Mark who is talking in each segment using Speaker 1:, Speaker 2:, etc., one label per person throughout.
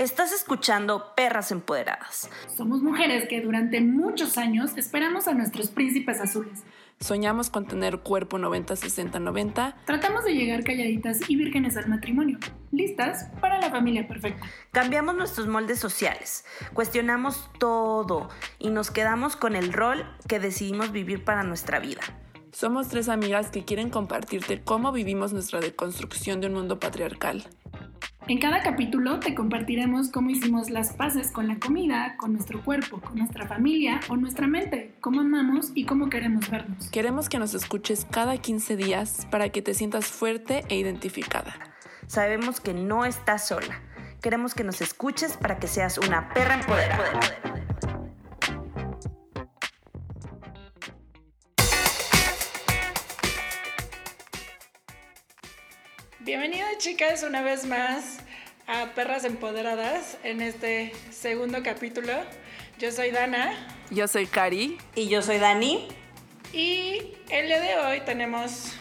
Speaker 1: Estás escuchando Perras Empoderadas.
Speaker 2: Somos mujeres que durante muchos años esperamos a nuestros príncipes azules.
Speaker 3: Soñamos con tener cuerpo 90-60-90.
Speaker 2: Tratamos de llegar calladitas y vírgenes al matrimonio, listas para la familia perfecta.
Speaker 1: Cambiamos nuestros moldes sociales, cuestionamos todo y nos quedamos con el rol que decidimos vivir para nuestra vida.
Speaker 3: Somos tres amigas que quieren compartirte cómo vivimos nuestra deconstrucción de un mundo patriarcal.
Speaker 2: En cada capítulo te compartiremos cómo hicimos las paces con la comida, con nuestro cuerpo, con nuestra familia o nuestra mente, cómo amamos y cómo queremos vernos.
Speaker 3: Queremos que nos escuches cada 15 días para que te sientas fuerte e identificada.
Speaker 1: Sabemos que no estás sola. Queremos que nos escuches para que seas una perra empoderada.
Speaker 2: Bienvenidas chicas una vez más a Perras Empoderadas en este segundo capítulo. Yo soy Dana.
Speaker 3: Yo soy Cari.
Speaker 1: Y yo soy Dani.
Speaker 2: Y el día de hoy tenemos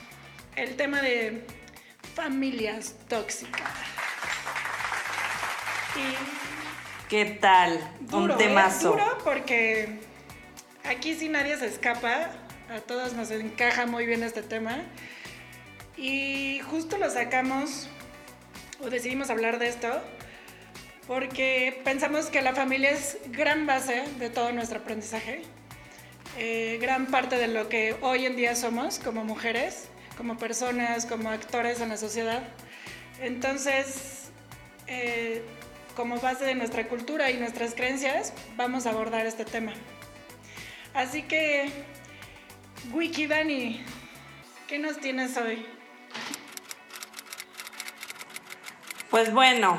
Speaker 2: el tema de familias tóxicas.
Speaker 1: ¿Qué tal?
Speaker 2: Duro,
Speaker 1: Un temazo.
Speaker 2: ¿eh? Duro porque aquí sí nadie se escapa. A todos nos encaja muy bien este tema. Y justo lo sacamos o decidimos hablar de esto porque pensamos que la familia es gran base de todo nuestro aprendizaje, eh, gran parte de lo que hoy en día somos como mujeres, como personas, como actores en la sociedad. Entonces, eh, como base de nuestra cultura y nuestras creencias, vamos a abordar este tema. Así que, Wiki Dani, ¿qué nos tienes hoy?
Speaker 1: Pues bueno,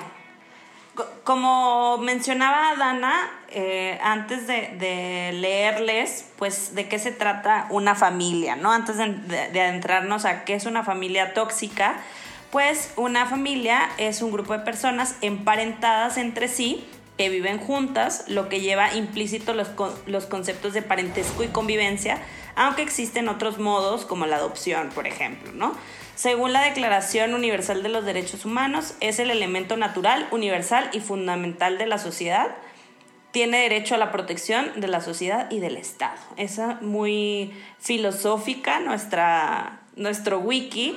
Speaker 1: co- como mencionaba Dana, eh, antes de, de leerles, pues de qué se trata una familia, ¿no? Antes de, de- de adentrarnos a qué es una familia tóxica, pues una familia es un grupo de personas emparentadas entre sí que viven juntas, lo que lleva implícito los, los conceptos de parentesco y convivencia, aunque existen otros modos como la adopción, por ejemplo, ¿no? Según la Declaración Universal de los Derechos Humanos, es el elemento natural, universal y fundamental de la sociedad. Tiene derecho a la protección de la sociedad y del Estado. Esa muy filosófica nuestra, nuestro wiki.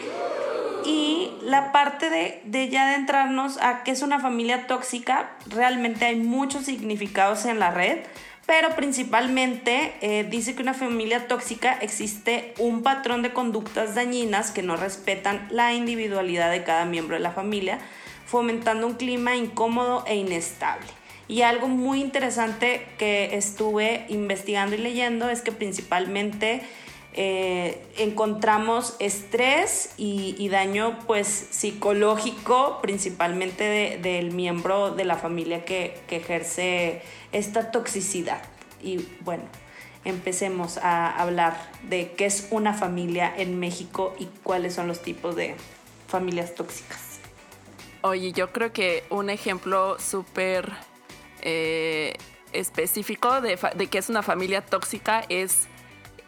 Speaker 1: Y la parte de, de ya adentrarnos a qué es una familia tóxica, realmente hay muchos significados en la red, pero principalmente eh, dice que una familia tóxica existe un patrón de conductas dañinas que no respetan la individualidad de cada miembro de la familia, fomentando un clima incómodo e inestable. Y algo muy interesante que estuve investigando y leyendo es que principalmente eh, encontramos estrés y, daño pues psicológico principalmente de- del miembro de la familia que, ejerce esta toxicidad. Y bueno, empecemos a hablar de qué es una familia en México y cuáles son los tipos de familias tóxicas.
Speaker 3: Oye, yo creo que un ejemplo súper eh, específico de, de que es una familia tóxica es,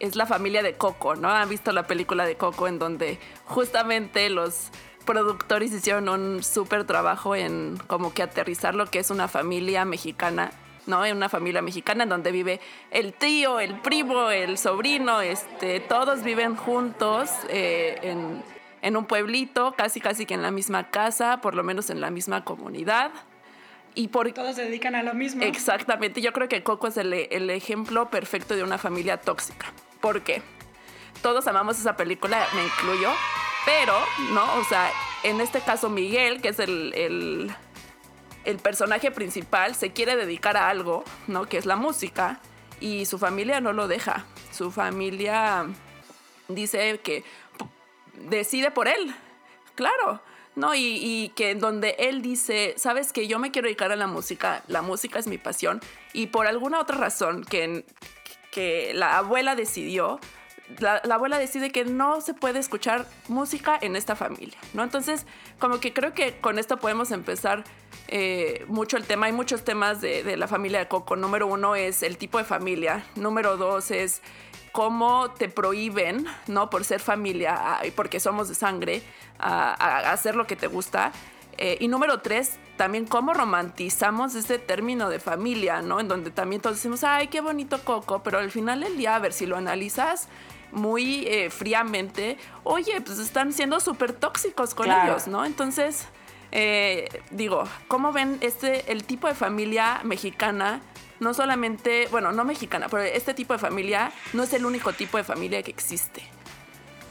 Speaker 3: es la familia de Coco, ¿no? ¿Han visto la película de Coco en donde justamente los productores hicieron un súper trabajo en como que aterrizar lo que es una familia mexicana? ¿no? En una familia mexicana en donde vive el tío, el primo, el sobrino, este, todos viven juntos eh, en, en un pueblito, casi casi que en la misma casa, por lo menos en la misma comunidad. Y por,
Speaker 2: Todos se dedican a lo mismo.
Speaker 3: Exactamente, yo creo que Coco es el, el ejemplo perfecto de una familia tóxica. ¿Por qué? Todos amamos esa película, me incluyo, pero, ¿no? O sea, en este caso Miguel, que es el, el, personaje principal, se quiere dedicar a algo, ¿no? Que es la música, y su familia no lo deja. Su familia dice que decide por él, claro. No, y, y que donde él dice, sabes que yo me quiero dedicar a la música, la música es mi pasión, y por alguna otra razón que, que la abuela decidió, la, la abuela decide que no se puede escuchar música en esta familia, ¿no? Entonces, como que creo que con esto podemos empezar eh, mucho el tema. Hay muchos temas de, la familia de Coco. Número uno es el tipo de familia. Número dos es cómo te prohíben, ¿no? Por ser familia a- y porque somos de sangre, a, a hacer lo que te gusta. Eh, y número tres, también cómo romantizamos ese término de familia, ¿no? En donde también todos decimos, ay, qué bonito Coco, pero al final del día, a ver, si lo analizas muy eh, fríamente, oye, pues están siendo súper tóxicos con ellos, ¿no? Entonces, eh, digo, ¿cómo ven este, el tipo de familia mexicana? No solamente, bueno, no mexicana, pero este tipo de familia no es el único tipo de familia que existe.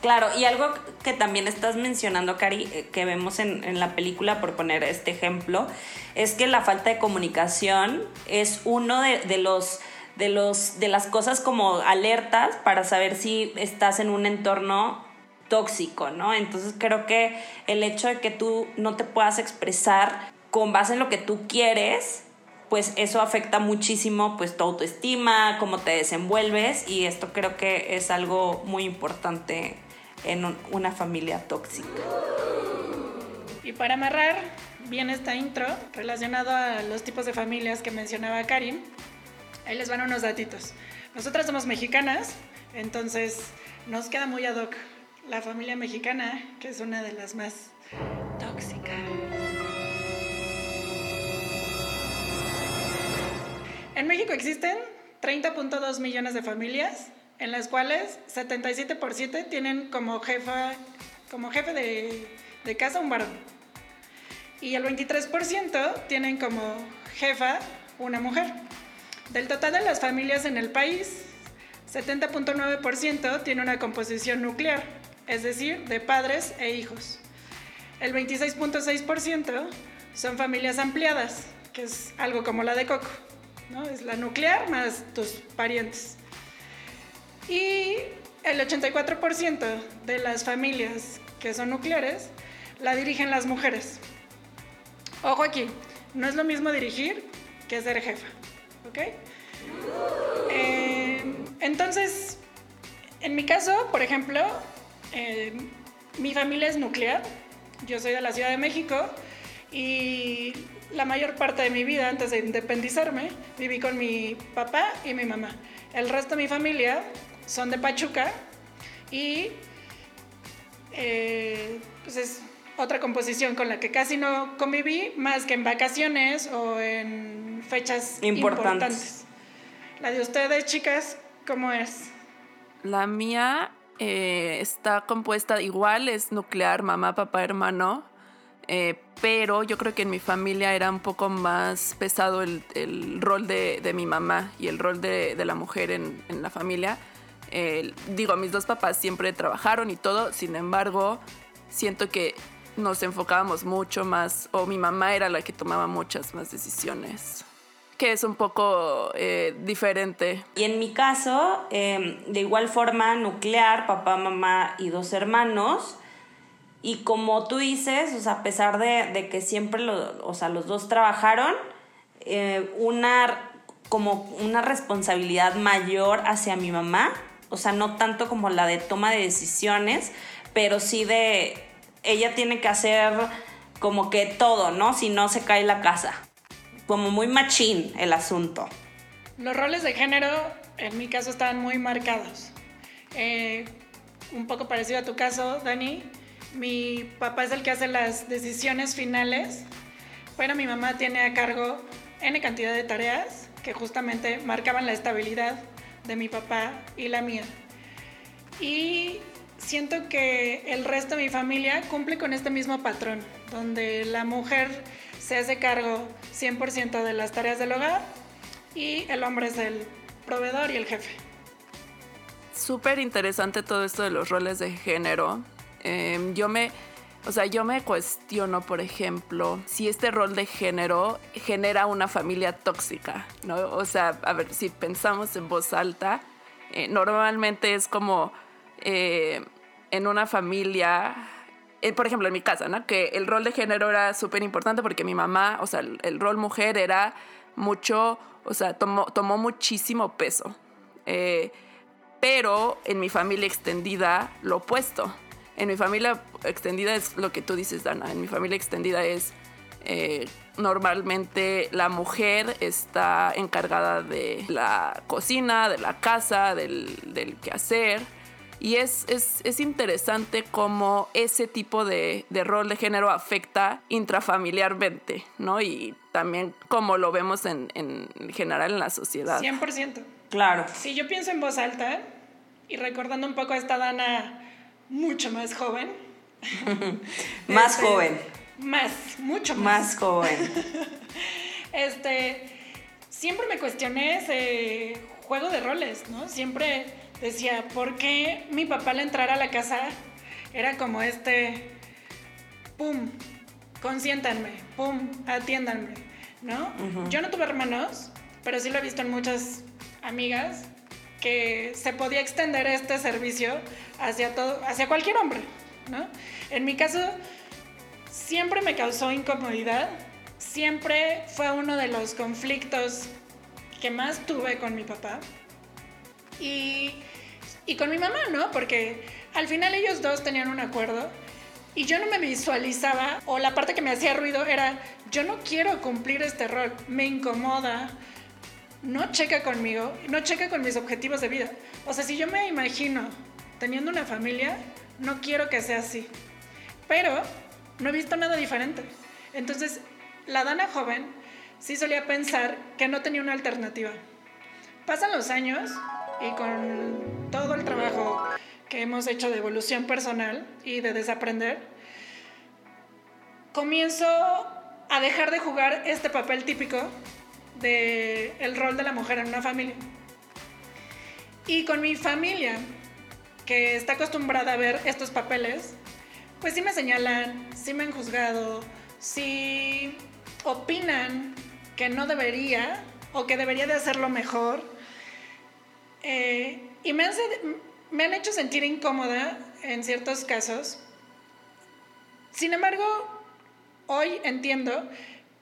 Speaker 1: Claro, y algo que también estás mencionando, Cari, eh, que vemos en, la película, por poner este ejemplo, es que la falta de comunicación es uno de, los de los de las cosas como alertas para saber si estás en un entorno tóxico, ¿no? Entonces creo que el hecho de que tú no te puedas expresar con base en lo que tú quieres, pues eso afecta muchísimo pues tu autoestima, cómo te desenvuelves y esto creo que es algo muy importante en una familia tóxica.
Speaker 2: Y para amarrar bien esta intro relacionado a los tipos de familias que mencionaba Karim, ahí les van unos datitos. Nosotras somos mexicanas, entonces nos queda muy ad hoc la familia mexicana, que es una de las más tóxicas. En México existen 30.2 millones de familias en las cuales 77% tienen como jefa, como jefe de, casa un varón. Y el 23% tienen como jefa una mujer. Del total de las familias en el país, 70.9% tiene una composición nuclear, es decir, de padres e hijos. El 26.6% son familias ampliadas, que es algo como la de Coco, ¿no? Es la nuclear más tus parientes. Y el 84% de las familias que son nucleares la dirigen las mujeres. Ojo aquí, no es lo mismo dirigir que ser jefa, ¿ok? Eh, entonces, en mi caso, por ejemplo, eh, mi familia es nuclear, yo soy de la Ciudad de México y la mayor parte de mi vida antes de independizarme viví con mi papá y mi mamá. El resto de mi familia son de Pachuca y eh, pues es otra composición con la que casi no conviví más que en vacaciones o en fechas importantes. La de ustedes, chicas, ¿cómo es?
Speaker 3: La mía eh, está compuesta igual, es nuclear, mamá, papá, hermano. Eh, pero yo creo que en mi familia era un poco más pesado el, rol de, mi mamá y el rol de, la mujer en, en la familia digo, mis dos papás siempre trabajaron y todo, sin embargo, siento que nos enfocábamos mucho más, o mi mamá era la que tomaba muchas más decisiones, que es un poco eh, diferente.
Speaker 1: Y en mi caso, em, de igual forma, nuclear, papá, mamá y dos hermanos. Y como tú dices, o sea, a pesar de, que siempre o sea, los dos trabajaron, eh, una, como una responsabilidad mayor hacia mi mamá o sea, no tanto como la de toma de decisiones, pero sí de ella tiene que hacer como que todo, ¿no? Si no se cae la casa. Como muy machín el asunto.
Speaker 2: Los roles de género en mi caso estaban muy marcados. Eh, un poco parecido a tu caso, Dani. Mi papá es el que hace las decisiones finales, pero mi mamá tiene a cargo N cantidad de tareas que justamente marcaban la estabilidad de mi papá y la mía. Y siento que el resto de mi familia cumple con este mismo patrón, donde la mujer se hace cargo 100% de las tareas del hogar y el hombre es el proveedor y el jefe.
Speaker 3: Súper interesante todo esto de los roles de género. Em, yo me o sea, yo me cuestiono, por ejemplo, si este rol de género genera una familia tóxica, ¿no? O sea, a ver, si pensamos en voz alta, eh, normalmente es como eh, en una familia, eh, por ejemplo, en mi casa, ¿no? Que el rol de género era súper importante porque mi mamá, o sea, el, rol mujer era mucho, o sea, tomó, tomó muchísimo peso. pero en mi familia extendida, lo opuesto en mi familia extendida es lo que tú dices, Dana. En mi familia extendida es eh, normalmente la mujer está encargada de la cocina, de la casa, del, quehacer. Y es, es, es interesante cómo ese tipo de, de, rol de género afecta intrafamiliarmente, ¿no? Y también como lo vemos en, en general en la sociedad.
Speaker 2: 100%.
Speaker 1: Claro.
Speaker 2: Si yo pienso en voz alta y recordando un poco a esta Dana mucho más joven.
Speaker 1: más este, joven.
Speaker 2: Más, mucho
Speaker 1: más. Más joven.
Speaker 2: este, siempre me cuestioné ese juego de roles, ¿no? Siempre decía, ¿por qué mi papá al entrar a la casa era como este, pum, consiéntanme, pum, atiéndanme, ¿no? Yo no tuve hermanos, pero sí lo he visto en muchas amigas que se podía extender este servicio hacia todo, hacia cualquier hombre, ¿no? En mi caso siempre me causó incomodidad, siempre fue uno de los conflictos que más tuve con mi papá y, y con mi mamá, ¿no? Porque al final ellos dos tenían un acuerdo y yo no me visualizaba, o la parte que me hacía ruido era, yo no quiero cumplir este rol, me incomoda, no checa conmigo, no checa con mis objetivos de vida. O sea, si yo me imagino teniendo una familia, no quiero que sea así. Pero no he visto nada diferente. Entonces, la Dana joven sí solía pensar que no tenía una alternativa. Pasan los años y con todo el trabajo que hemos hecho de evolución personal y de desaprender, comienzo a dejar de jugar este papel típico de el rol de la mujer en una familia. Y con mi familia, que está acostumbrada a ver estos papeles, pues sí me señalan, sí me han juzgado, sí opinan que no debería o que debería de hacerlo mejor. Eh, y me han, me han hecho sentir incómoda en ciertos casos. Sin embargo, hoy entiendo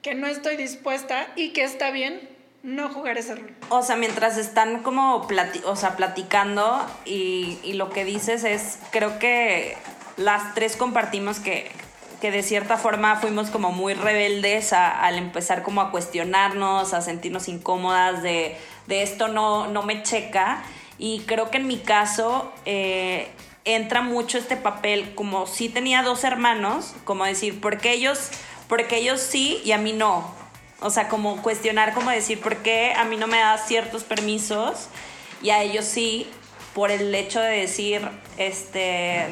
Speaker 2: que no estoy dispuesta y que está bien no jugar ese rol.
Speaker 1: O sea, mientras están como o sea, platicando y, y, lo que dices es, creo que las tres compartimos que, que de cierta forma fuimos como muy rebeldes al empezar como a cuestionarnos, a sentirnos incómodas de, de esto no, no me checa. Y creo que en mi caso eh, entra mucho este papel, como si tenía dos hermanos, como decir, porque ellos porque ellos sí y a mí no. O sea, como cuestionar, como decir, ¿por qué a mí no me da ciertos permisos y a ellos sí? Por el hecho de decir, este,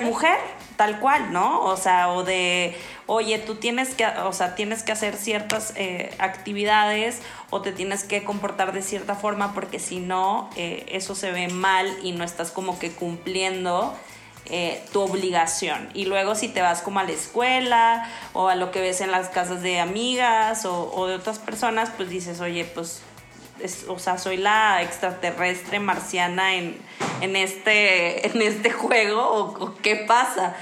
Speaker 1: mujer, tal cual, ¿no? O sea, o de, oye, tú tienes que, o sea, tienes que hacer ciertas eh, actividades o te tienes que comportar de cierta forma porque si no, eh, eso se ve mal y no estás como que cumpliendo eh, tu obligación. Y luego si te vas como a la escuela o a lo que ves en las casas de amigas o, de otras personas, pues dices, oye, pues, o sea, soy la extraterrestre marciana en, en, este, en este juego o, qué pasa.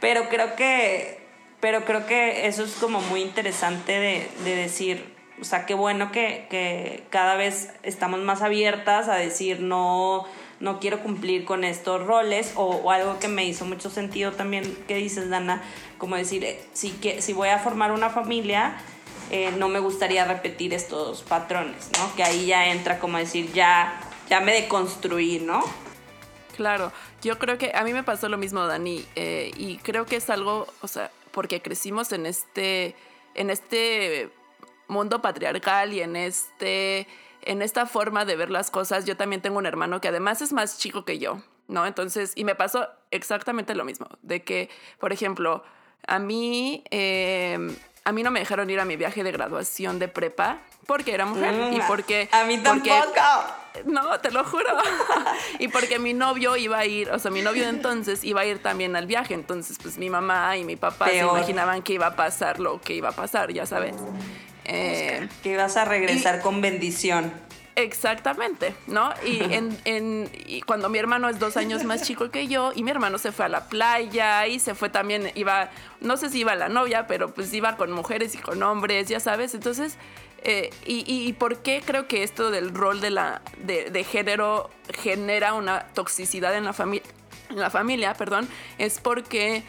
Speaker 1: Pero creo que, pero creo que eso es como muy interesante de, de decir, o sea, qué bueno que, que cada vez estamos más abiertas a decir no no quiero cumplir con estos roles o, algo que me hizo mucho sentido también que dices, Dana, como decir, eh, si, que, si voy a formar una familia, eh, no me gustaría repetir estos patrones, ¿no? Que ahí ya entra como decir, ya, ya me deconstruí, ¿no?
Speaker 3: Claro, yo creo que a mí me pasó lo mismo, Dani, eh, y creo que es algo, o sea, porque crecimos en este, en este mundo patriarcal y en este en esta forma de ver las cosas, yo también tengo un hermano que además es más chico que yo, ¿no? Entonces, y me pasó exactamente lo mismo, de que, por ejemplo, a mí, em, a mí no me dejaron ir a mi viaje de graduación de prepa porque era mujer y mm, porque...
Speaker 1: A mí tampoco.
Speaker 3: no, te lo juro. y porque mi novio iba a ir, o sea, mi novio entonces iba a ir también al viaje, entonces pues mi mamá y mi papá se imaginaban que iba a pasar lo que iba a pasar, ya sabes.
Speaker 1: Eh, que ibas a regresar con bendición.
Speaker 3: Exactamente, ¿no? Y, en, cuando mi hermano es dos años más chico que yo, y mi hermano se fue a la playa y se fue también, iba, no sé si iba la novia, pero pues iba con mujeres y con hombres, ya sabes. Entonces, eh, y, por qué creo que esto del rol de, la, de, género genera una toxicidad en la, familia en la familia? Perdón, es porque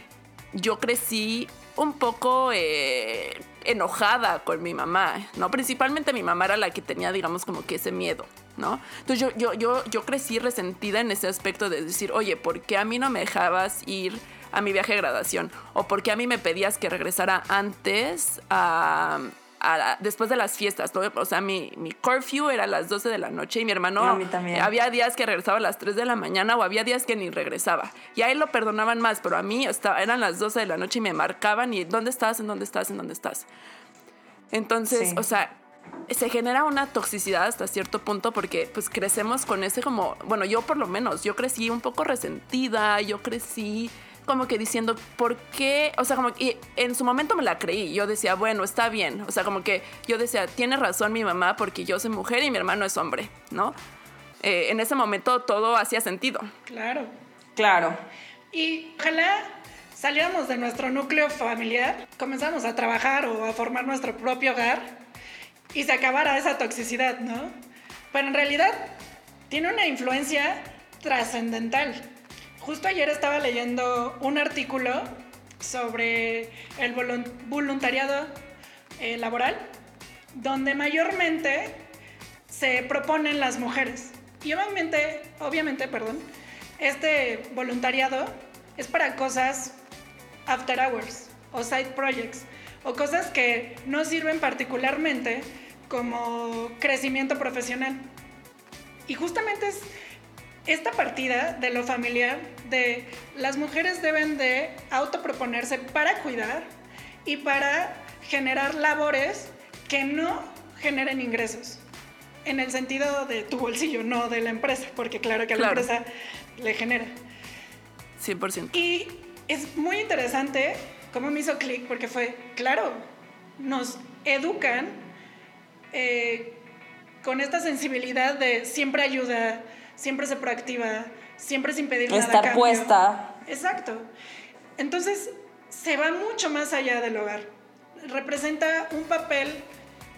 Speaker 3: yo crecí un poco enojada con mi mamá, ¿no? Principalmente mi mamá era la que tenía, digamos, como que ese miedo, ¿no? Entonces yo, yo, yo, yo crecí resentida en ese aspecto de decir, oye, ¿por qué a mí no me dejabas ir a mi viaje de graduación? ¿O por qué a mí me pedías que regresara antes a después de las fiestas. O sea, mi, mi curfew era a las 12 de la noche y mi hermano
Speaker 1: a mí también.
Speaker 3: había días que regresaba a las 3 de la mañana o había días que ni regresaba. Y a él lo perdonaban más, pero a mí estaba, eran las 12 de la noche y me marcaban y ¿dónde estás? ¿En dónde estás? ¿En dónde estás? Entonces, o sea, se genera una toxicidad hasta cierto punto porque pues crecemos con ese como, bueno, yo por lo menos, yo crecí un poco resentida, yo crecí como que diciendo, ¿por qué? O sea, como que en su momento me la creí. Yo decía, bueno, está bien. O sea, como que yo decía, tiene razón mi mamá porque yo soy mujer y mi hermano es hombre, ¿no? Eh, en ese momento todo hacía sentido.
Speaker 2: Claro.
Speaker 1: Claro.
Speaker 2: Y ojalá saliéramos de nuestro núcleo familiar, comenzamos a trabajar o a formar nuestro propio hogar y se acabara esa toxicidad, ¿no? Pero en realidad tiene una influencia trascendental Justo ayer estaba leyendo un artículo sobre el voluntariado eh, laboral, donde mayormente se proponen las mujeres. Y obviamente, obviamente, perdón, este voluntariado es para cosas after hours o side projects o cosas que no sirven particularmente como crecimiento profesional. Y justamente es esta partida de lo familiar, de las mujeres deben de autoproponerse para cuidar y para generar labores que no generen ingresos. En el sentido de tu bolsillo, no de la empresa, porque claro que a la empresa le genera.
Speaker 3: 100%.
Speaker 2: Y es muy interesante cómo me hizo clic, porque fue, claro, nos educan eh, con esta sensibilidad de siempre ayuda, siempre ser proactiva, siempre sin pedir nada.
Speaker 1: Estar puesta.
Speaker 2: Exacto. Entonces, se va mucho más allá del hogar. Representa un papel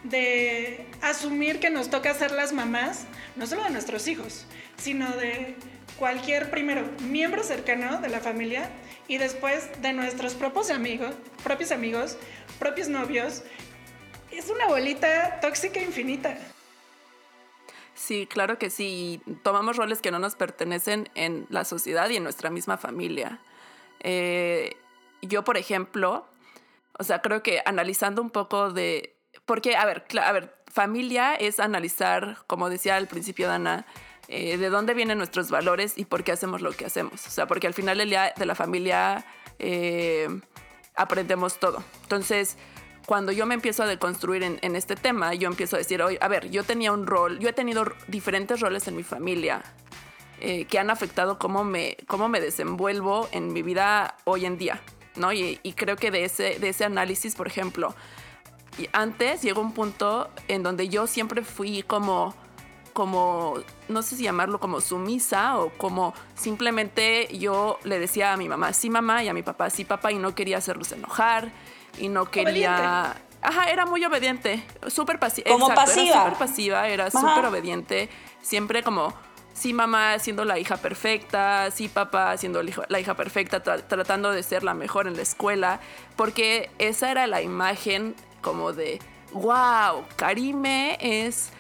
Speaker 2: de asumir que nos toca ser las mamás, no solo de nuestros hijos, sino de cualquier, primero, miembro cercano de la familia y después de nuestros propios amigos, propios amigos, propios novios. Es una bolita tóxica infinita.
Speaker 3: Sí, claro que sí. Tomamos roles que no nos pertenecen en la sociedad y en nuestra misma familia. Eh, yo, por ejemplo, o sea, creo que analizando un poco de... Porque, a ver, a ver, familia es analizar, como decía al principio Dana, eh, de dónde vienen nuestros valores y por qué hacemos lo que hacemos. O sea, porque al final de la familia eh, aprendemos todo. Entonces, cuando yo me empiezo a deconstruir en, este tema, yo empiezo a decir, oye, a ver, yo tenía un rol, yo he tenido diferentes roles en mi familia eh, que han afectado cómo me, cómo me desenvuelvo en mi vida hoy en día, ¿no? Y, creo que de ese, de ese análisis, por ejemplo, antes llegó un punto en donde yo siempre fui como como, no sé si llamarlo como sumisa o como simplemente yo le decía a mi mamá sí mamá y a mi papá sí papá y no quería hacerlos enojar y no quería... Ajá, era muy obediente, súper pasiva.
Speaker 1: Como pasiva.
Speaker 3: Era súper pasiva, era súper obediente, siempre como, sí mamá siendo la hija perfecta, sí papá siendo la hija perfecta, tratando de ser la mejor en la escuela, porque esa era la imagen como de, wow, Karime es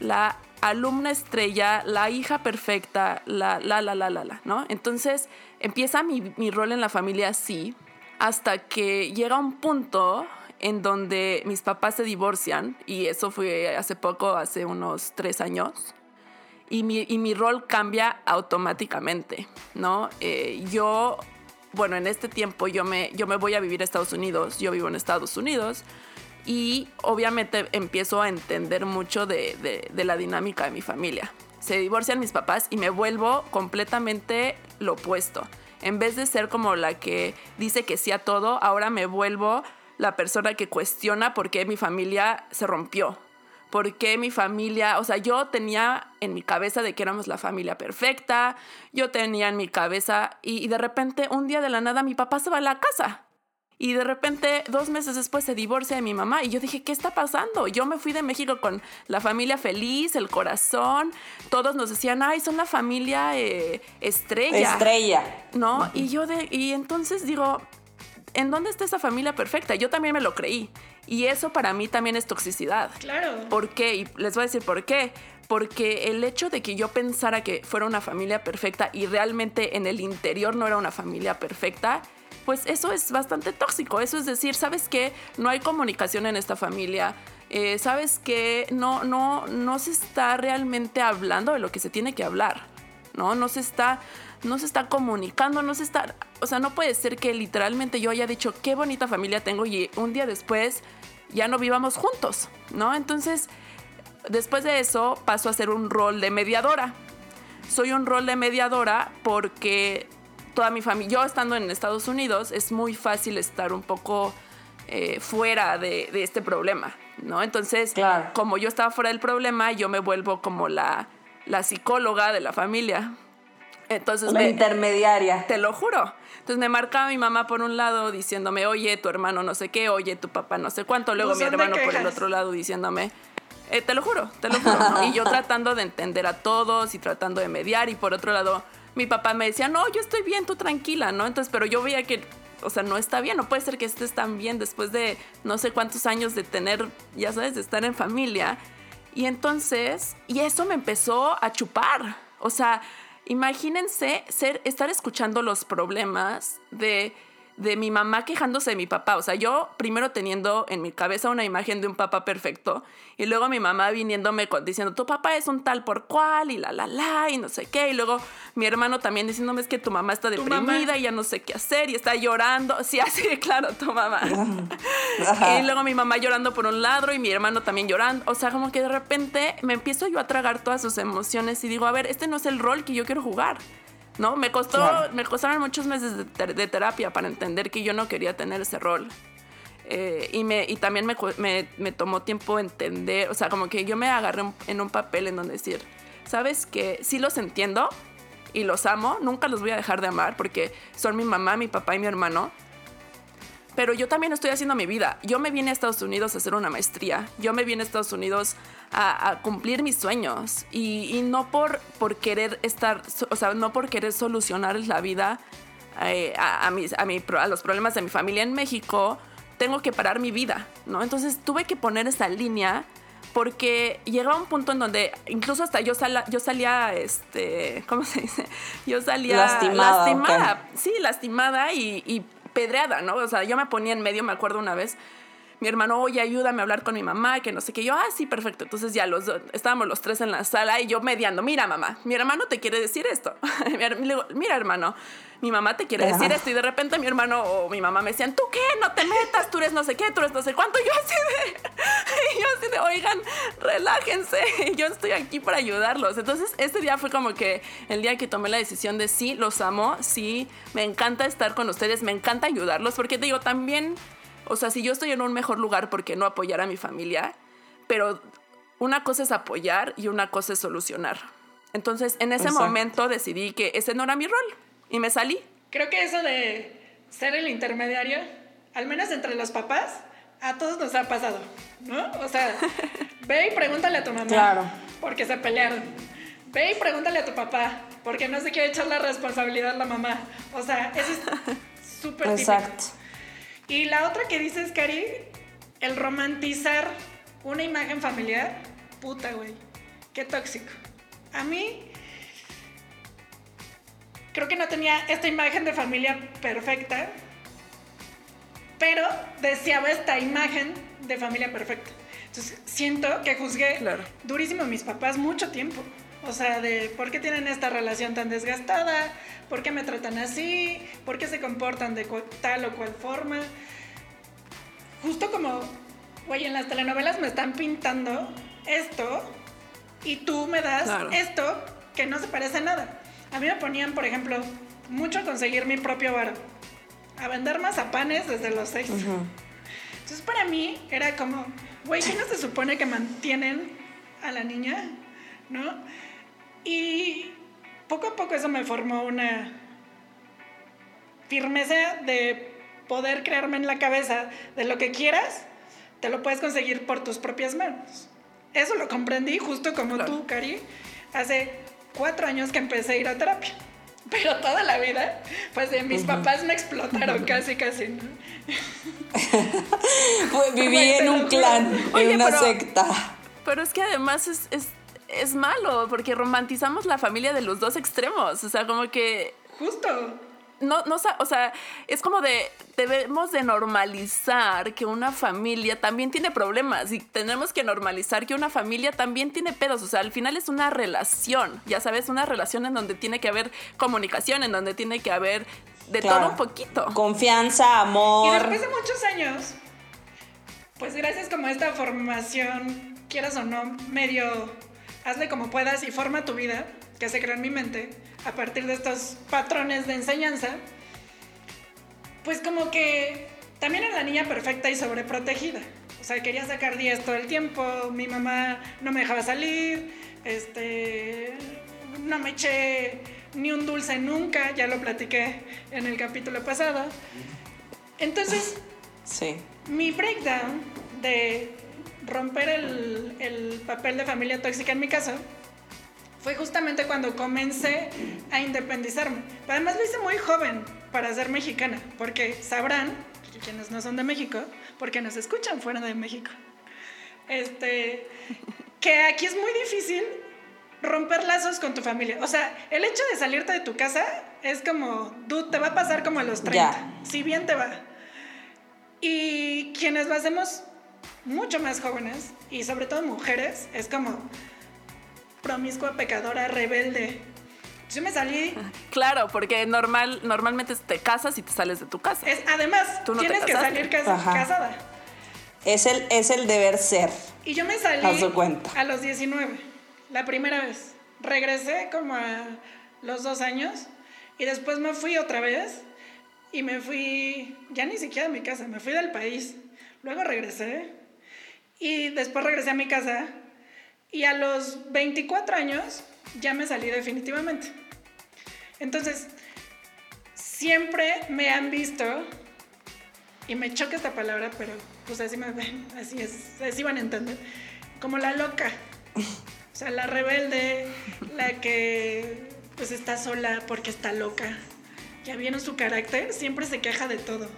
Speaker 3: la alumna estrella, la hija perfecta, la, la, la, la, la, la, ¿no? Entonces empieza mi, mi rol en la familia así, hasta que llega un punto en donde mis papás se divorcian, y eso fue hace poco, hace unos tres años, y mi, y mi rol cambia automáticamente, ¿no? Eh, yo, bueno, en este tiempo yo me, yo me voy a vivir a Estados Unidos, yo vivo en Estados Unidos, y obviamente empiezo a entender mucho de, de, de la dinámica de mi familia. Se divorcian mis papás y me vuelvo completamente lo opuesto en vez de ser como la que dice que sí a todo, ahora me vuelvo la persona que cuestiona por qué mi familia se rompió. ¿Por qué mi familia? O sea, yo tenía en mi cabeza de que éramos la familia perfecta, yo tenía en mi cabeza y, y de repente un día de la nada mi papá se va a la casa. Y de repente, dos meses después, se divorcia de mi mamá. Y yo dije, ¿qué está pasando? Yo me fui de México con la familia feliz, el corazón. Todos nos decían, ay, son la familia eh, estrella.
Speaker 1: Estrella.
Speaker 3: ¿No? Y yo de, y entonces digo, ¿en dónde está esa familia perfecta? Yo también me lo creí. Y eso para mí también es toxicidad.
Speaker 2: Claro.
Speaker 3: ¿Por qué? Y les voy a decir por qué. Porque el hecho de que yo pensara que fuera una familia perfecta y realmente en el interior no era una familia perfecta, pues eso es bastante tóxico. Eso es decir, ¿sabes qué? No hay comunicación en esta familia. Eh, ¿Sabes qué? No, no, no se está realmente hablando de lo que se tiene que hablar. ¿No? No se está no se está comunicando, no se está, o sea, no puede ser que literalmente yo haya dicho qué bonita familia tengo y un día después ya no vivamos juntos, ¿no? Entonces, después de eso paso a ser un rol de mediadora. Soy un rol de mediadora porque toda mi familia, yo estando en Estados Unidos, es muy fácil estar un poco eh, fuera de, este problema, ¿no? Entonces, como yo estaba fuera del problema, yo me vuelvo como la, la psicóloga de la familia, entonces
Speaker 1: Una intermediaria.
Speaker 3: Te lo juro. Entonces me marcaba mi mamá por un lado diciéndome, oye, tu hermano no sé qué, oye, tu papá no sé cuánto. Luego mi hermano por el otro lado diciéndome, eh, te lo juro, te lo juro. y yo tratando de entender a todos y tratando de mediar. Y por otro lado, mi papá me decía, no, yo estoy bien, tú tranquila, ¿no? Entonces, pero yo veía que, o sea, no está bien, no puede ser que estés tan bien después de no sé cuántos años de tener, ya sabes, de estar en familia. Y entonces, y eso me empezó a chupar. O sea, Imagínense ser, estar escuchando los problemas de de mi mamá quejándose de mi papá. O sea, yo primero teniendo en mi cabeza una imagen de un papá perfecto y luego mi mamá viniéndome diciendo, tu papá es un tal por cual y la, la, la, y no sé qué. Y luego mi hermano también diciéndome, es que tu mamá está deprimida y ya no sé qué hacer y está llorando. Sí, así, claro, tu mamá. y luego mi mamá llorando por un lado y mi hermano también llorando. O sea, como que de repente me empiezo yo a tragar todas sus emociones y digo, a ver, este no es el rol que yo quiero jugar. ¿No? Me costó, me costaron muchos meses de, terapia para entender que yo no quería tener ese rol. Eh, y, me, y también me, me, me, tomó tiempo entender, o sea, como que yo me agarré en un papel en donde decir, ¿sabes que Sí los entiendo y los amo, nunca los voy a dejar de amar porque son mi mamá, mi papá y mi hermano, pero yo también estoy haciendo mi vida. Yo me vine a Estados Unidos a hacer una maestría. Yo me vine a Estados Unidos a, cumplir mis sueños. Y, no por, por querer estar, o sea, no por querer solucionar la vida eh, a, a, mis, a, mi, a los problemas de mi familia en México, tengo que parar mi vida, ¿no? Entonces tuve que poner esa línea porque llegaba un punto en donde incluso hasta yo, yo salía, este, ¿cómo se dice? Yo salía
Speaker 1: lastimada.
Speaker 3: lastimada Sí, lastimada y, y pedreada, ¿no? O sea, yo me ponía en medio, me acuerdo una vez, mi hermano, oye, ayúdame a hablar con mi mamá, que no sé qué. Yo, ah, sí, perfecto. Entonces ya los estábamos los tres en la sala y yo mediando, mira, mamá, mi hermano te quiere decir esto. Le digo, mira, hermano, mi mamá te quiere decir esto. Y de repente mi hermano o mi mamá me decían, ¿tú qué? No te metas, tú eres no sé qué, tú eres no sé cuánto. yo así de, yo así de, oigan, relájense, yo estoy aquí para ayudarlos. Entonces, este día fue como que el día que tomé la decisión de sí, los amo, sí, me encanta estar con ustedes, me encanta ayudarlos, porque te digo, también o sea, si yo estoy en un mejor lugar, ¿por qué no apoyar a mi familia? Pero una cosa es apoyar y una cosa es solucionar. Entonces, en ese momento decidí que ese no era mi rol y me salí.
Speaker 2: Creo que eso de ser el intermediario, al menos entre los papás, a todos nos ha pasado, ¿no? O sea, ve y pregúntale a tu mamá.
Speaker 1: Claro.
Speaker 2: Porque se pelearon. Ve y pregúntale a tu papá, porque no se quiere echar la responsabilidad a la mamá. O sea, eso es súper típico. Y la otra que dices, Cari, el romantizar una imagen familiar, puta, güey. Qué tóxico. A mí, creo que no tenía esta imagen de familia perfecta, pero deseaba esta imagen de familia perfecta. Entonces, siento que juzgué durísimo a mis papás mucho tiempo. O sea, de por qué tienen esta relación tan desgastada, por qué me tratan así, por qué se comportan de tal o cual forma. Justo como, güey, en las telenovelas me están pintando esto y tú me das esto que no se parece a nada. A mí me ponían, por ejemplo, mucho a conseguir mi propio bar, a vender mazapanes desde los seis. Entonces para mí era como, güey, ¿qué no se supone que mantienen a la niña? ¿No? Y poco a poco eso me formó una firmeza de poder crearme en la cabeza de lo que quieras, te lo puedes conseguir por tus propias manos. Eso lo comprendí justo como tú, Cari, hace cuatro años que empecé a ir a terapia. pero toda la vida, pues de mis papás me explotaron casi, casi, ¿no?
Speaker 1: viví en un clan, en una secta.
Speaker 3: Pero es que además es, es, es malo, porque romantizamos la familia de los dos extremos. O sea, como que.
Speaker 2: Justo
Speaker 3: no, no, o sea, es como de, debemos de normalizar que una familia también tiene problemas y tenemos que normalizar que una familia también tiene pedos, o sea, al final es una relación, ya sabes, una relación en donde tiene que haber comunicación, en donde tiene que haber de todo un poquito.
Speaker 1: Confianza, amor.
Speaker 2: Y después de muchos años, pues gracias como a esta formación, quieras o no, medio, hazle como puedas y forma tu vida que se creó en mi mente a partir de estos patrones de enseñanza, pues como que también era la niña perfecta y sobreprotegida. O sea, quería sacar 10 todo el tiempo, mi mamá no me dejaba salir, este, no me eché ni un dulce nunca, ya lo platiqué en el capítulo pasado. Entonces,
Speaker 1: sí.
Speaker 2: mi breakdown de romper el, el papel de familia tóxica en mi caso fue justamente cuando comencé a independizarme. Pero además lo hice muy joven para ser mexicana, porque sabrán, quienes no son de México, porque nos escuchan fuera de México, este, que aquí es muy difícil romper lazos con tu familia. O sea, el hecho de salirte de tu casa es como, dude, te va a pasar como a los 30, si bien te va. Y quienes lo hacemos mucho más jóvenes, y sobre todo mujeres, es como, promiscua, pecadora, rebelde. Yo me salí.
Speaker 3: Claro, porque normal, normalmente te casas y te sales de tu casa.
Speaker 2: Es, además, Tú tienes que salir casada.
Speaker 1: Es el, es el deber ser.
Speaker 2: Y yo me salí a los 19, la primera vez. Regresé como a los dos años y después me fui otra vez y me fui, ya ni siquiera a mi casa, me fui del país. Luego regresé y después regresé a mi casa y a los 24 años ya me salí definitivamente. Entonces, siempre me han visto, y me choca esta palabra, pero pues así me ven, así es, así van a entender, como la loca. O sea, la rebelde, la que pues está sola porque está loca. Ya vieron su carácter, siempre se queja de todo.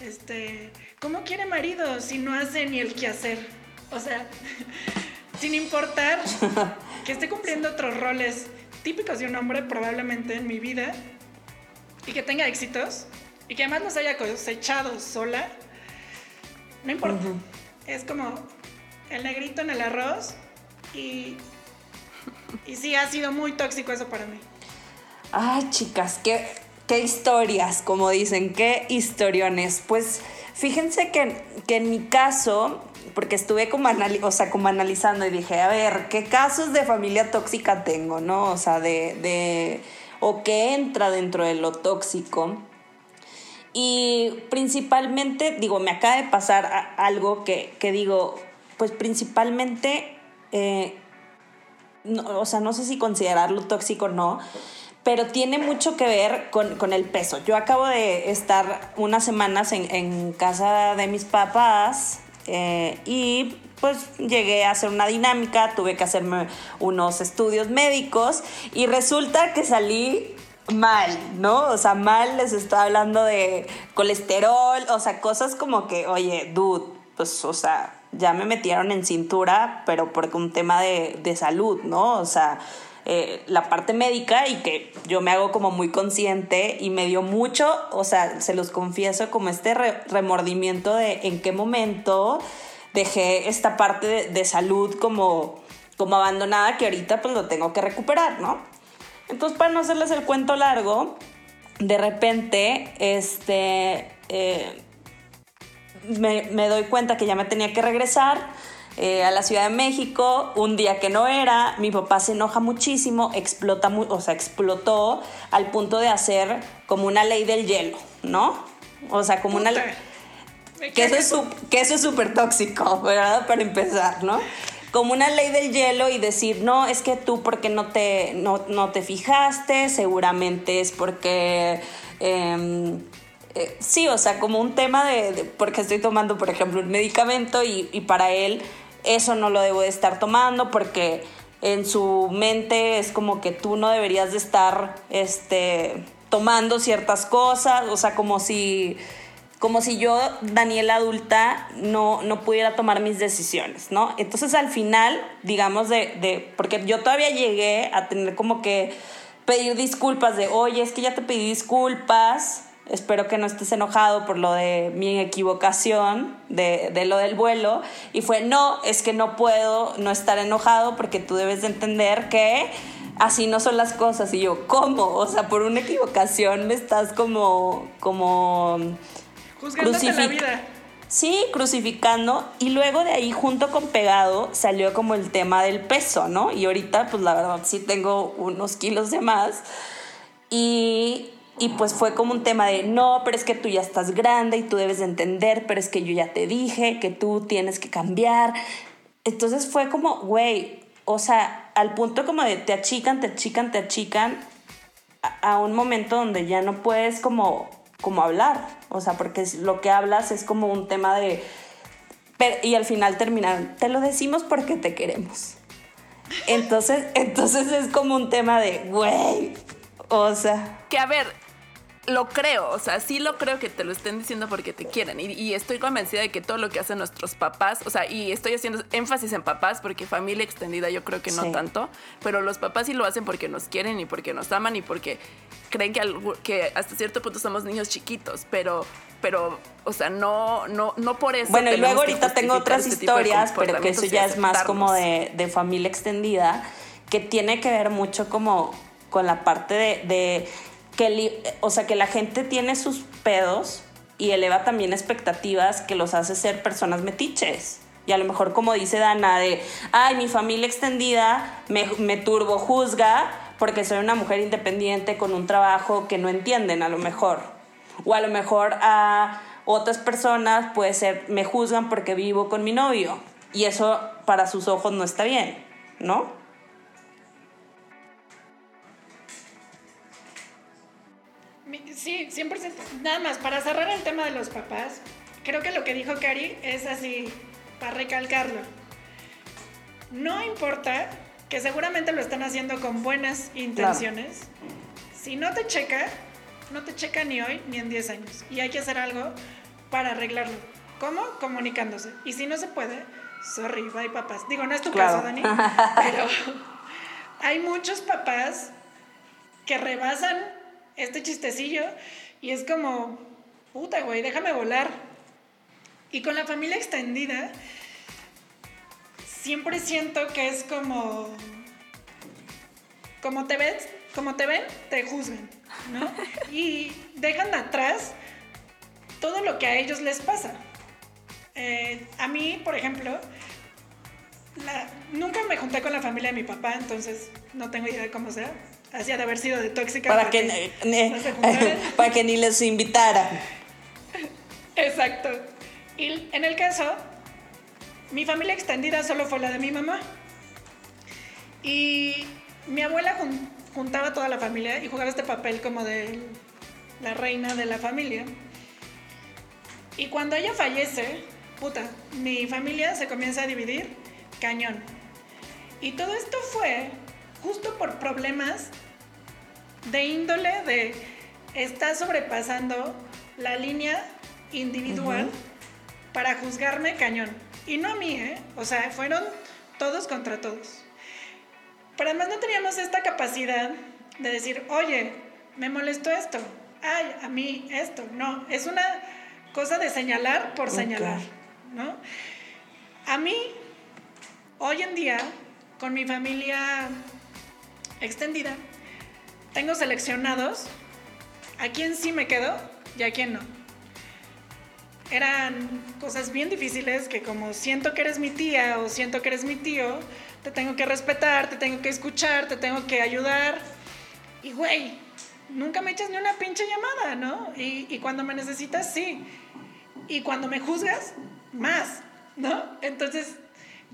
Speaker 2: Este, ¿cómo quiere marido si no hace ni el quehacer? O sea, sin importar que esté cumpliendo otros roles típicos de un hombre probablemente en mi vida y que tenga éxitos y que además nos haya cosechado sola, no importa. Es como el negrito en el arroz y, y sí ha sido muy tóxico eso para mí.
Speaker 1: Ay, chicas, qué, qué historias, como dicen, qué historiones. Pues fíjense que, que en mi caso, porque estuve como, o sea, como analizando y dije, a ver, ¿qué casos de familia tóxica tengo, no? O sea, de, de o qué entra dentro de lo tóxico. Y principalmente, digo, me acaba de pasar algo que, que, digo, pues principalmente, eh, o sea, no sé si considerarlo tóxico o no, pero tiene mucho que ver con, con, el peso. Yo acabo de estar unas semanas en, en casa de mis papás eh, y pues llegué a hacer una dinámica, tuve que hacerme unos estudios médicos y resulta que salí mal, ¿no? O sea, mal les estoy hablando de colesterol, o sea, cosas como que, oye, dude, pues, o sea, ya me metieron en cintura, pero porque un tema de, de salud, ¿no? O sea, eh, la parte médica y que yo me hago como muy consciente y me dio mucho, o sea, se los confieso, como este remordimiento de en qué momento dejé esta parte de, salud como, como abandonada que ahorita pues lo tengo que recuperar, ¿no? Entonces, para no hacerles el cuento largo, de repente, este, eh, me, me doy cuenta que ya me tenía que regresar eh, a la Ciudad de México, un día que no era, mi papá se enoja muchísimo, explota, o sea, explotó al punto de hacer como una ley del hielo, ¿no? O sea, como una... Que eso, es, que eso es súper tóxico, ¿verdad? Para empezar, ¿no? Como una ley del hielo y decir, no, es que tú porque no te, no, te fijaste, seguramente es porque... Em, eh, sí, o sea, como un tema de, porque estoy tomando, por ejemplo, un medicamento y, y para él eso no lo debo de estar tomando porque en su mente es como que tú no deberías de estar este, tomando ciertas cosas, o sea, como si, como si yo, Daniela adulta, no, no pudiera tomar mis decisiones, ¿no? Entonces al final, digamos, de, de, porque yo todavía llegué a tener como que pedir disculpas de, oye, es que ya te pedí disculpas, espero que no estés enojado por lo de mi equivocación, de, de, lo del vuelo. Y fue, no, es que no puedo no estar enojado porque tú debes de entender que así no son las cosas. Y yo, ¿cómo? O sea, por una equivocación me estás como, como...
Speaker 2: Juzgándote la vida.
Speaker 1: Sí, crucificando. Y luego de ahí, junto con pegado, salió como el tema del peso, ¿no? Y ahorita, pues la verdad, sí tengo unos kilos de más. Y y pues fue como un tema de, no, pero es que tú ya estás grande y tú debes de entender, pero es que yo ya te dije que tú tienes que cambiar. Entonces fue como, güey, o sea, al punto como de te achican, te achican, te achican, a, un momento donde ya no puedes como, como hablar. O sea, porque lo que hablas es como un tema de... y al final terminaron, te lo decimos porque te queremos. Entonces, entonces es como un tema de, güey, o sea...
Speaker 3: Que a ver, lo creo, o sea, sí lo creo que te lo estén diciendo porque te quieren. Y, estoy convencida de que todo lo que hacen nuestros papás, o sea, y estoy haciendo énfasis en papás porque familia extendida yo creo que no tanto, pero los papás sí lo hacen porque nos quieren y porque nos aman y porque creen que, que hasta cierto punto somos niños chiquitos, pero pero, o sea, no, no, no por eso.
Speaker 1: Bueno, y luego ahorita tengo otras este historias, pero que eso ya es más como de, de, familia extendida, que tiene que ver mucho como con la parte de, de que, o sea, que la gente tiene sus pedos y eleva también expectativas que los hace ser personas metiches. Y a lo mejor como dice Dana de, ay, mi familia extendida me, me turbo juzga porque soy una mujer independiente con un trabajo que no entienden a lo mejor. O a lo mejor a otras personas puede ser, me juzgan porque vivo con mi novio. Y eso para sus ojos no está bien, ¿no?
Speaker 2: Sí, 100%. Nada más, para cerrar el tema de los papás, creo que lo que dijo Cari es así, para recalcarlo. No importa que seguramente lo están haciendo con buenas intenciones. Si no te checa, no te checa ni hoy ni en 10 años. Y hay que hacer algo para arreglarlo. ¿Cómo? Comunicándose. Y si no se puede, sorry, bye papás. Digo, no es tu caso, Dani, pero hay muchos papás que rebasan este chistecillo y es como, puta, güey, déjame volar. Y con la familia extendida, siempre siento que es como, como te ves, como te ven, te juzgan, ¿no? Y dejan atrás todo lo que a ellos les pasa. Eh, a mí, por ejemplo, nunca me junté con la familia de mi papá, entonces no tengo idea de cómo sea hacía de haber sido de tóxica.
Speaker 1: Para, que, para que ni les invitara.
Speaker 2: Exacto. Y en el caso, mi familia extendida solo fue la de mi mamá. Y mi abuela juntaba toda la familia y jugaba este papel como de la reina de la familia. Y cuando ella fallece, puta, mi familia se comienza a dividir cañón. Y todo esto fue justo por problemas de índole de está sobrepasando la línea individual para juzgarme cañón. Y no a mí, ¿eh? O sea, fueron todos contra todos. Pero además no teníamos esta capacidad de decir, oye, me molestó esto, ay, a mí esto. No, es una cosa de señalar por señalar, ¿no? A mí, hoy en día, con mi familia extendida, tengo seleccionados a quién sí me quedo y a quién no. Eran cosas bien difíciles que como siento que eres mi tía o siento que eres mi tío, te tengo que respetar, te tengo que escuchar, te tengo que ayudar. Y güey, nunca me echas ni una pinche llamada, ¿no? Y, y cuando me necesitas, sí. Y cuando me juzgas, más, ¿no? Entonces,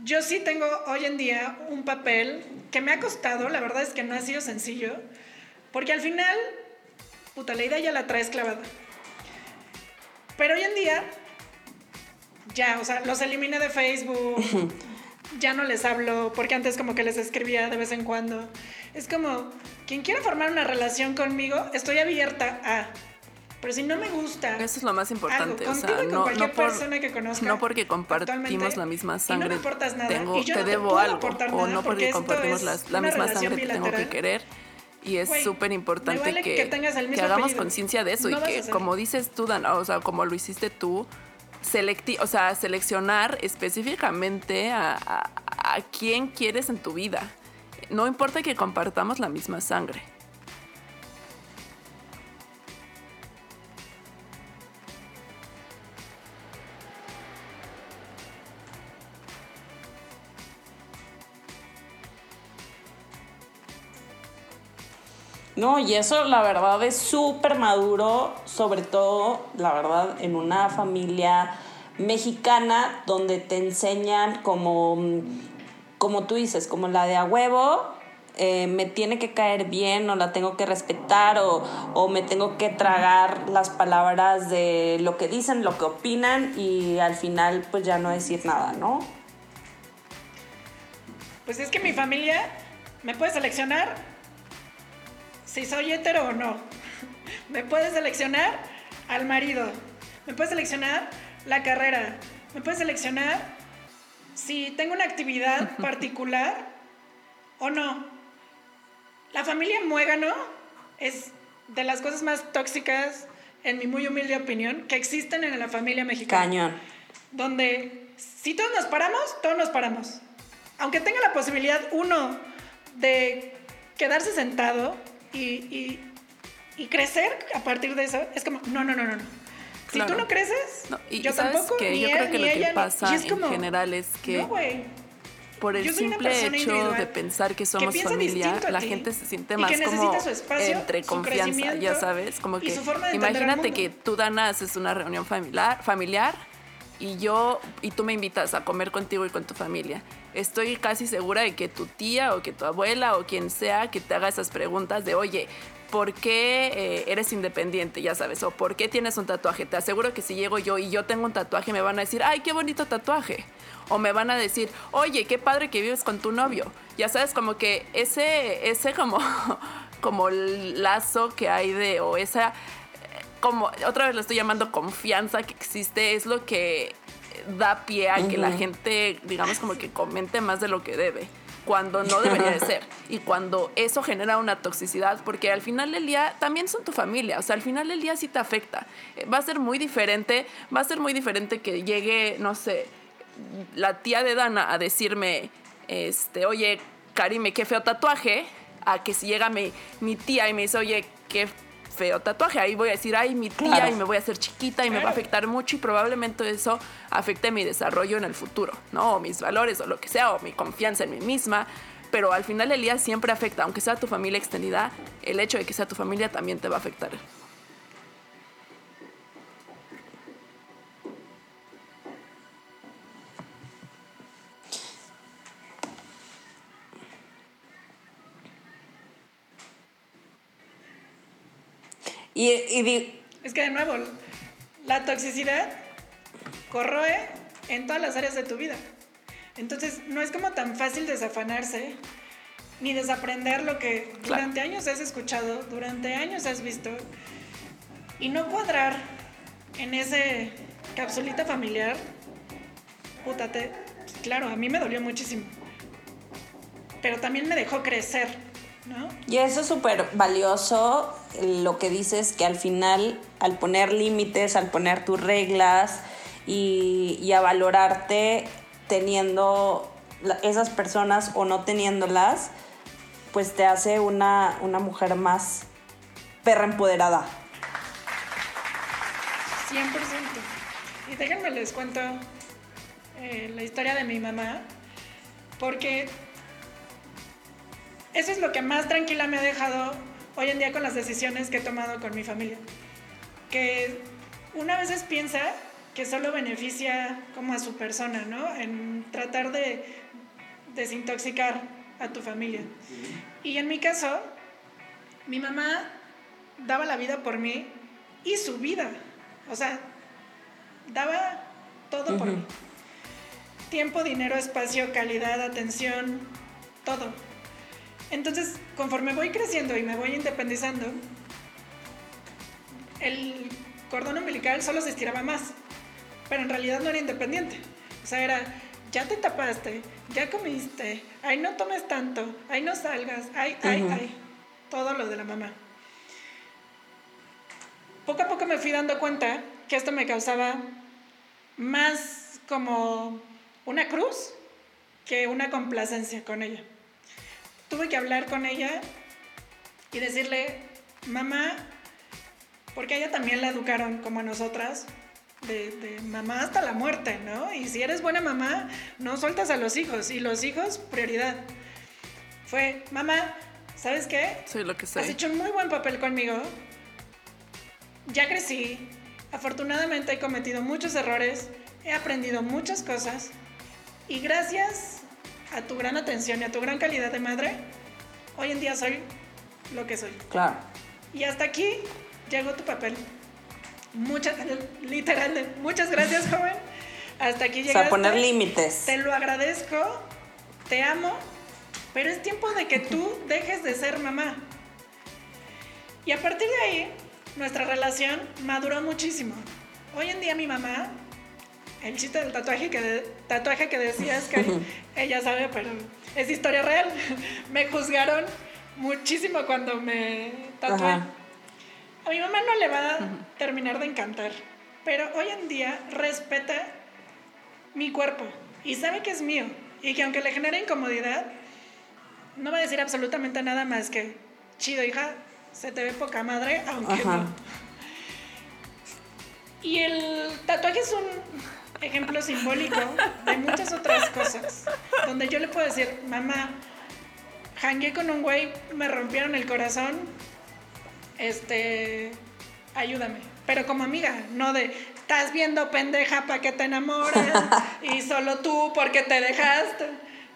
Speaker 2: yo sí tengo hoy en día un papel que me ha costado, la verdad es que no ha sido sencillo, porque al final, puta, la idea ya la traes clavada. Pero hoy en día, ya, o sea, los eliminé de Facebook. ya no les hablo, porque antes como que les escribía de vez en cuando. Es como, quien quiera formar una relación conmigo, estoy abierta a... Pero si no me gusta.
Speaker 3: Eso es lo más importante.
Speaker 2: o sea,
Speaker 3: no,
Speaker 2: no,
Speaker 3: por,
Speaker 2: persona que conozca,
Speaker 3: no porque compartimos la misma sangre.
Speaker 2: no me nada,
Speaker 3: tengo, te, debo algo. O no porque compartimos la, misma sangre te tengo que querer. Y es súper importante que, que, hagamos conciencia de eso y que, como dices tú, Dan, o sea, como lo hiciste tú, selecti o sea, seleccionar específicamente a, a, a quién quieres en tu vida. No importa que compartamos la misma sangre.
Speaker 1: No, y eso la verdad es súper maduro, sobre todo, la verdad, en una familia mexicana donde te enseñan como, como tú dices, como la de a huevo, eh, me tiene que caer bien o la tengo que respetar o, o, me tengo que tragar las palabras de lo que dicen, lo que opinan y al final pues ya no decir nada, ¿no?
Speaker 2: Pues es que mi familia me puede seleccionar si soy hetero o no. Me puede seleccionar al marido. Me puede seleccionar la carrera. Me puede seleccionar si tengo una actividad particular o no. La familia muégano es de las cosas más tóxicas, en mi muy humilde opinión, que existen en la familia mexicana.
Speaker 1: Cañón.
Speaker 2: Donde si todos nos paramos, todos nos paramos. Aunque tenga la posibilidad uno de quedarse sentado y, y, crecer a partir de eso es como, no, no, no, no. no. Si tú no creces,
Speaker 3: y,
Speaker 2: yo tampoco,
Speaker 3: que yo creo que lo que pasa en general es que por el simple hecho de pensar que somos familia, la gente se siente más como entre confianza, ya sabes, como que imagínate que tú Dana haces una reunión familiar, familiar y yo y tú me invitas a comer contigo y con tu familia estoy casi segura de que tu tía o que tu abuela o quien sea que te haga esas preguntas de, oye, ¿por qué eh, eres independiente? Ya sabes, o ¿por qué tienes un tatuaje? Te aseguro que si llego yo y yo tengo un tatuaje, me van a decir, ay, qué bonito tatuaje. O me van a decir, oye, qué padre que vives con tu novio. Ya sabes, como que ese, ese como, como lazo que hay de, o esa, como, otra vez lo estoy llamando confianza que existe, es lo que da pie a que la gente, digamos, como que comente más de lo que debe cuando no debería de ser. Y cuando eso genera una toxicidad, porque al final del día también son tu familia, o sea, al final del día sí te afecta. Eh, va a ser muy diferente, va a ser muy diferente que llegue, no sé, la tía de Dana a decirme, este, oye, Karime, qué feo tatuaje, a que si llega mi, mi tía y me dice, oye, qué feo tatuaje. Ahí voy a decir, ay, mi tía, y me voy a hacer chiquita y me va a afectar mucho y probablemente eso afecte mi desarrollo en el futuro, ¿no? O mis valores o lo que sea, o mi confianza en mí misma. Pero al final del día siempre afecta, aunque sea tu familia extendida, el hecho de que sea tu familia también te va a afectar.
Speaker 1: Y,
Speaker 2: es que de nuevo, la toxicidad corroe en todas las áreas de tu vida. Entonces, no es como tan fácil desafanarse ni desaprender lo que durante años has escuchado, durante años has visto, y no cuadrar en ese capsulita familiar. Pútate, claro, a mí me dolió muchísimo. Pero también me dejó crecer
Speaker 1: y eso es súper valioso, lo que dices que al final, al poner límites, al poner tus reglas y, a valorarte teniendo esas personas o no teniéndolas, pues te hace una, mujer más perra empoderada.
Speaker 2: 100%. Y déjenme les cuento eh, la historia de mi mamá, porque eso es lo que más tranquila me ha dejado hoy en día con las decisiones que he tomado con mi familia. Que una vez piensa que solo beneficia como a su persona, ¿no? En tratar de desintoxicar a tu familia. Y en mi caso, mi mamá daba la vida por mí y su vida. O sea, daba todo por mí. tiempo, dinero, espacio, calidad, atención, todo. Entonces, conforme voy creciendo y me voy independizando, el cordón umbilical solo se estiraba más, pero en realidad no era independiente. O sea, era, ya te tapaste, ya comiste, ay no tomes tanto, ay no salgas, ay, ay, ay, todo lo de la mamá. Poco a poco me fui dando cuenta que esto me causaba más como una cruz que una complacencia con ella. Tuve que hablar con ella y decirle, mamá, porque a ella también la educaron como a nosotras, de, mamá hasta la muerte, ¿no? Y si eres buena mamá, no sueltas a los hijos. Y los hijos, prioridad. Fue, mamá, ¿sabes qué?
Speaker 3: Soy lo que soy.
Speaker 2: Has hecho un muy buen papel conmigo. Ya crecí. Afortunadamente he cometido muchos errores. He aprendido muchas cosas. Y gracias a tu gran atención y a tu gran calidad de madre, hoy en día soy lo que soy.
Speaker 1: Claro.
Speaker 2: Y hasta aquí llegó tu papel. Muchas, literal, muchas gracias, joven. Hasta aquí llegaste.
Speaker 1: O sea, poner límites.
Speaker 2: Te lo agradezco, te amo, pero es tiempo de que tú dejes de ser mamá. Y a partir de ahí, nuestra relación maduró muchísimo. Hoy en día mi mamá, el chiste del tatuaje que, tatuaje que decías, que ella sabe, pero es historia real. me juzgaron muchísimo cuando me tatué. A mi mamá no le va a terminar de encantar, pero hoy en día respeta mi cuerpo y sabe que es mío y que aunque le genere incomodidad, no va a decir absolutamente nada más que, chido hija, se te ve poca madre, aunque no. Y el tatuaje es un ejemplo simbólico de muchas otras cosas, donde yo le puedo decir, mamá, hangué con un güey, me rompieron el corazón, este, ayúdame. Pero como amiga, no de, estás viendo pendeja para que te enamores y solo tú porque te dejaste.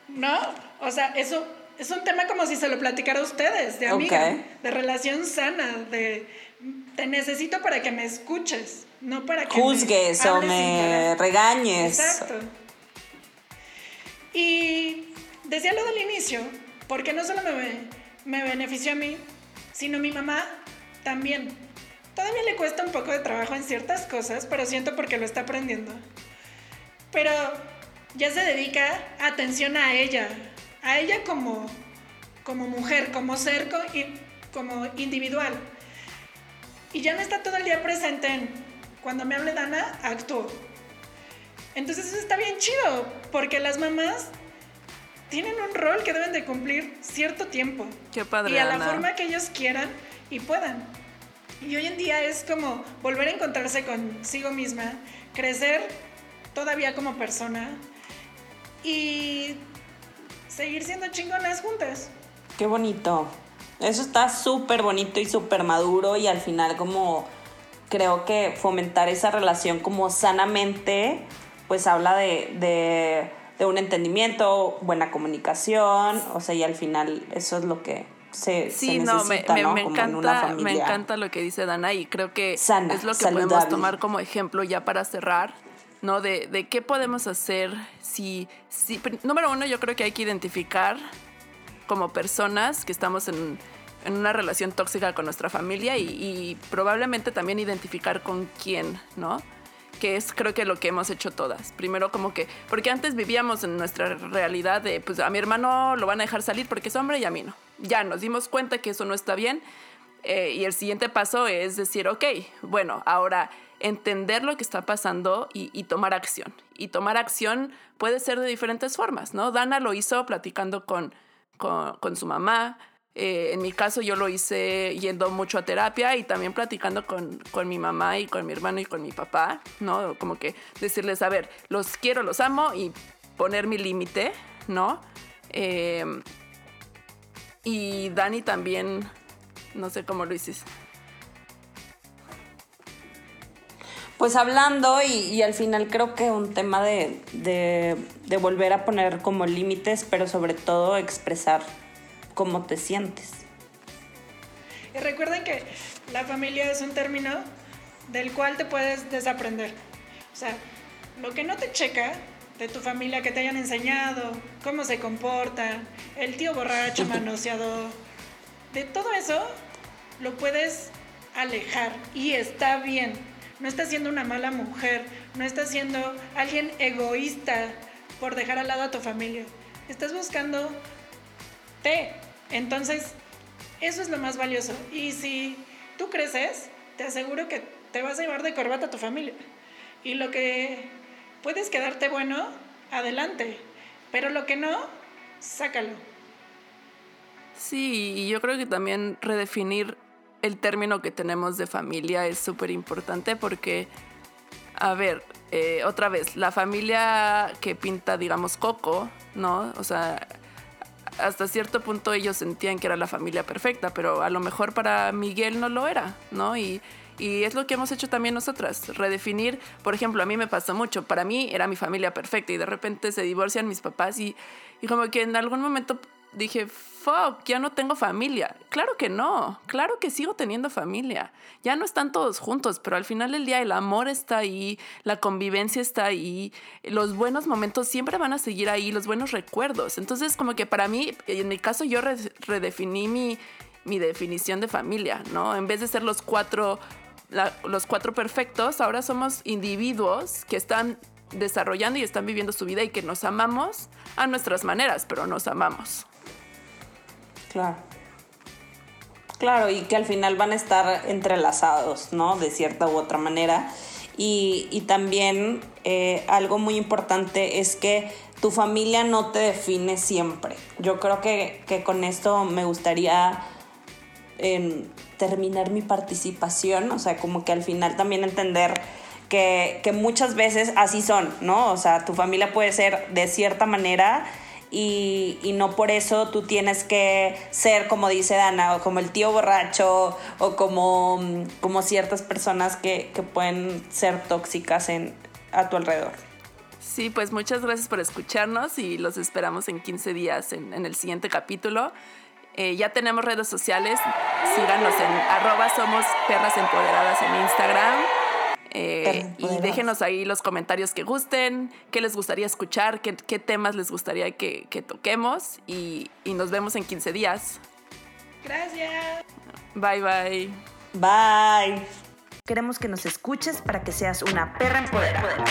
Speaker 2: ¿No? O sea, eso es un tema como si se lo platicara a ustedes, de amiga, de relación sana, de te necesito para que me escuches, no para que
Speaker 1: juzgues o me regañes.
Speaker 2: Exacto. Y decía lo del inicio, porque no solo me, me benefició a mí, sino a mi mamá también. Todavía le cuesta un poco de trabajo en ciertas cosas, pero siento porque lo está aprendiendo. Pero ya se dedica atención a ella, a ella como, como mujer, como ser, como individual. Y ya no está todo el día presente en, cuando me hable Dana, actúo. Entonces eso está bien chido, porque las mamás tienen un rol que deben de cumplir cierto tiempo.
Speaker 3: Qué padre.
Speaker 2: Y a la forma que ellos quieran y puedan. Y hoy en día es como volver a encontrarse consigo misma, crecer todavía como persona y seguir siendo chingonas juntas.
Speaker 1: Qué bonito. Eso está súper bonito y súper maduro y al final como creo que fomentar esa relación como sanamente, pues habla de, de, de un entendimiento, buena comunicación, o sea, y al final eso es lo que sí, no, me,
Speaker 3: encanta, me encanta lo que dice Dana y creo que es lo que podemos tomar como ejemplo ya para cerrar, ¿no? De, de qué podemos hacer si, si, número uno, yo creo que hay que identificar como personas que estamos en, en una relación tóxica con nuestra familia y, y, probablemente también identificar con quién, ¿no? que es creo que lo que hemos hecho todas. Primero como que, porque antes vivíamos en nuestra realidad de, pues a mi hermano lo van a dejar salir porque es hombre y a mí no. Ya nos dimos cuenta que eso no está bien eh, y el siguiente paso es decir, ok, bueno, ahora entender lo que está pasando y, tomar acción. Y tomar acción puede ser de diferentes formas, ¿no? Dana lo hizo platicando con, con, su mamá, eh, en mi caso yo lo hice yendo mucho a terapia y también platicando con, con, mi mamá y con mi hermano y con mi papá, ¿no? Como que decirles, a ver, los quiero, los amo y poner mi límite, ¿no? Eh, y Dani también, no sé cómo lo hiciste.
Speaker 1: Pues hablando y, y, al final creo que un tema de, de, de volver a poner como límites, pero sobre todo expresar cómo te sientes.
Speaker 2: Y recuerden que la familia es un término del cual te puedes desaprender. O sea, lo que no te checa, de tu familia que te hayan enseñado, cómo se comportan, el tío borracho, manoseador. De todo eso lo puedes alejar y está bien. No estás siendo una mala mujer, no estás siendo alguien egoísta por dejar al lado a tu familia. Estás buscando te. Entonces, eso es lo más valioso. Y si tú creces, te aseguro que te vas a llevar de corbata a tu familia. Y lo que puedes quedarte bueno, adelante. Pero lo que no, sácalo.
Speaker 3: Sí, y yo creo que también redefinir el término que tenemos de familia es súper importante porque, a ver, eh, otra vez, la familia que pinta, digamos, Coco, ¿no? O sea, hasta cierto punto ellos sentían que era la familia perfecta, pero a lo mejor para Miguel no lo era, ¿no? Y, y es lo que hemos hecho también nosotras, redefinir, por ejemplo, a mí me pasó mucho, para mí era mi familia perfecta y de repente se divorcian mis papás y, y como que en algún momento dije, fuck, ya no tengo familia. Claro que no, claro que sigo teniendo familia. Ya no están todos juntos, pero al final del día el amor está ahí, la convivencia está ahí, los buenos momentos siempre van a seguir ahí, los buenos recuerdos. Entonces, como que para mí, en mi caso, yo redefiní mi, mi definición de familia, ¿no? En vez de ser los cuatro, los cuatro perfectos, ahora somos individuos que están desarrollando y están viviendo su vida y que nos amamos a nuestras maneras, pero nos amamos.
Speaker 1: Claro. Claro, y que al final van a estar entrelazados, ¿no? De cierta u otra manera. Y, también eh, algo muy importante es que tu familia no te define siempre. Yo creo que, con esto me gustaría em, terminar mi participación, o sea, como que al final también entender que, que muchas veces así son, ¿no? O sea, tu familia puede ser de cierta manera y, no por eso tú tienes que ser, como dice Dana, o como el tío borracho o como, como ciertas personas que, pueden ser tóxicas en, a tu alrededor.
Speaker 3: Sí, pues muchas gracias por escucharnos y los esperamos en 15 días en, el siguiente capítulo. Eh, ya tenemos redes sociales, síganos en arroba somos perras en Instagram. Eh, y déjenos ahí los comentarios que gusten, qué les gustaría escuchar, qué, temas les gustaría que, que toquemos y, y nos vemos en 15 días.
Speaker 2: Gracias.
Speaker 3: Bye bye.
Speaker 1: Bye. Queremos que nos escuches para que seas una perra empoderada.